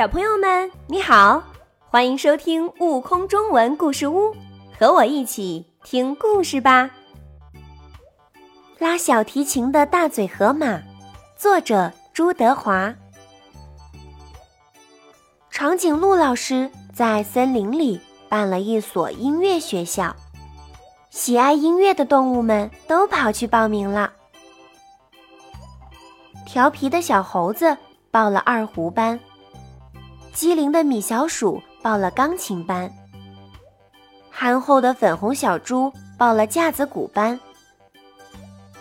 小朋友们，你好，欢迎收听《悟空中文故事屋》，和我一起听故事吧。拉小提琴的大嘴河马，作者朱德华。长颈鹿老师在森林里办了一所音乐学校，喜爱音乐的动物们都跑去报名了。调皮的小猴子报了二胡班。机灵的米小鼠报了钢琴班，憨厚的粉红小猪报了架子鼓班，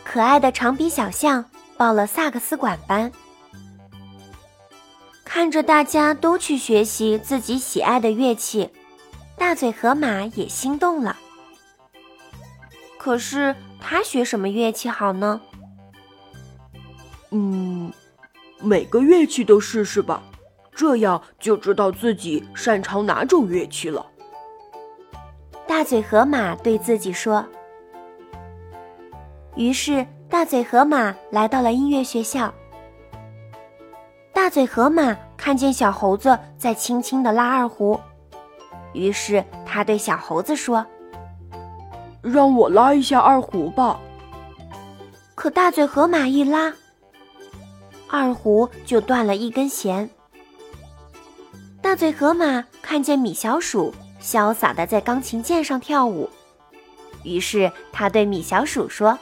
可爱的长鼻小象报了萨克斯管班。看着大家都去学习自己喜爱的乐器，大嘴河马也心动了。可是他学什么乐器好呢？嗯，每个乐器都试试吧。这样就知道自己擅长哪种乐器了。大嘴河马对自己说。于是，大嘴河马来到了音乐学校。大嘴河马看见小猴子在轻轻的拉二胡，于是他对小猴子说：“让我拉一下二胡吧。”可大嘴河马一拉，二胡就断了一根弦。大嘴河马看见米小鼠潇洒的在钢琴键上跳舞，于是他对米小鼠说：“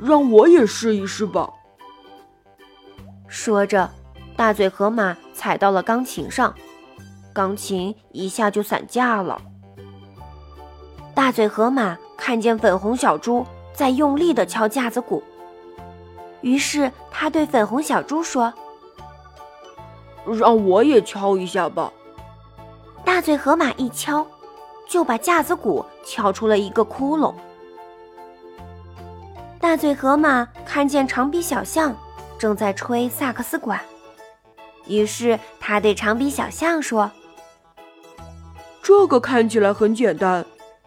让我也试一试吧。”说着，大嘴河马踩到了钢琴上，钢琴一下就散架了。大嘴河马看见粉红小猪在用力的敲架子鼓，于是他对粉红小猪说。让我也敲一下吧。大嘴河马一敲，就把架子鼓敲出了一个窟窿。大嘴河马看见长鼻小象正在吹萨克斯管，于是他对长鼻小象说：“这个看起来很简单，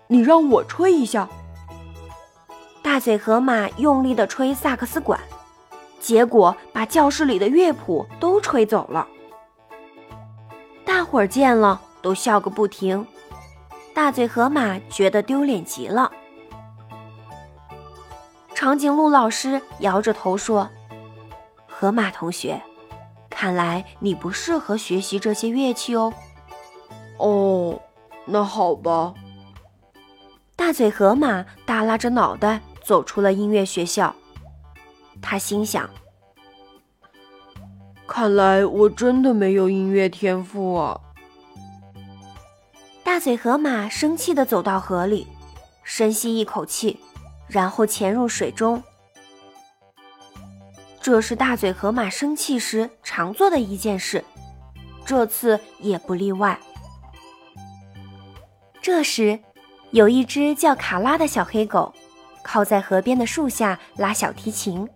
你让我吹一下。”大嘴河马用力的吹萨克斯管，结果把教室里的乐谱都吹走了。大伙儿见了都笑个不停，大嘴河马觉得丢脸极了。长颈鹿老师摇着头说：“河马同学，看来你不适合学习这些乐器哦。”哦，那好吧。大嘴河马耷拉着脑袋走出了音乐学校，他心想。看来我真的没有音乐天赋啊！大嘴河马生气地走到河里，深吸一口气，然后潜入水中。这是大嘴河马生气时常做的一件事，这次也不例外。这时，有一只叫卡拉的小黑狗，靠在河边的树下拉小提琴。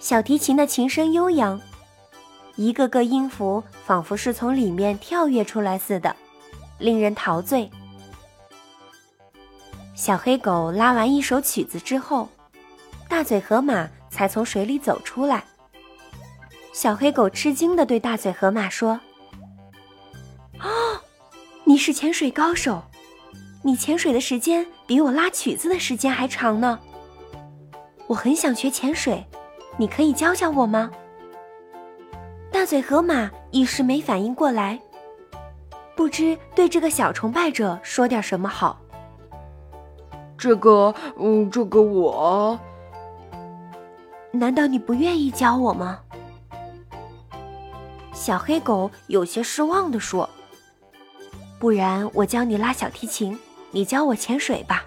小提琴的琴声悠扬。一个个音符仿佛是从里面跳跃出来似的，令人陶醉。小黑狗拉完一首曲子之后，大嘴河马才从水里走出来。小黑狗吃惊地对大嘴河马说：“啊，你是潜水高手，你潜水的时间比我拉曲子的时间还长呢。我很想学潜水，你可以教教我吗？”大嘴河马一时没反应过来，不知对这个小崇拜者说点什么好。这个，嗯，这个我……难道你不愿意教我吗？小黑狗有些失望地说：“不然我教你拉小提琴，你教我潜水吧。”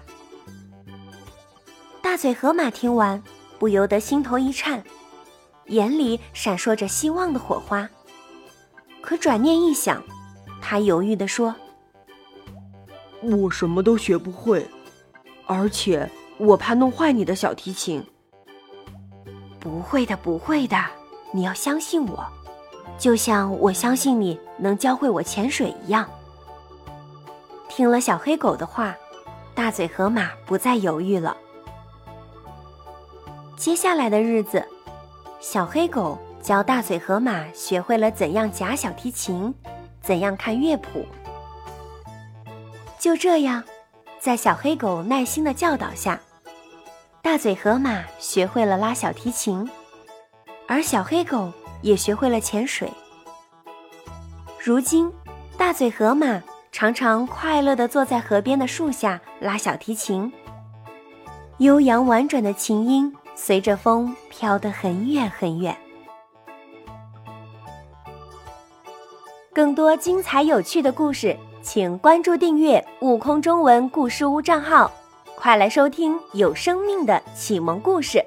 大嘴河马听完，不由得心头一颤。眼里闪烁着希望的火花，可转念一想，他犹豫地说：“我什么都学不会，而且我怕弄坏你的小提琴。”“不会的，不会的，你要相信我，就像我相信你能教会我潜水一样。”听了小黑狗的话，大嘴河马不再犹豫了。接下来的日子。小黑狗教大嘴河马学会了怎样夹小提琴，怎样看乐谱。就这样，在小黑狗耐心的教导下，大嘴河马学会了拉小提琴，而小黑狗也学会了潜水。如今，大嘴河马常常快乐地坐在河边的树下拉小提琴，悠扬婉转的琴音随着风飘得很远很远。更多精彩有趣的故事，请关注订阅“悟空中文故事屋”账号，快来收听有生命的启蒙故事。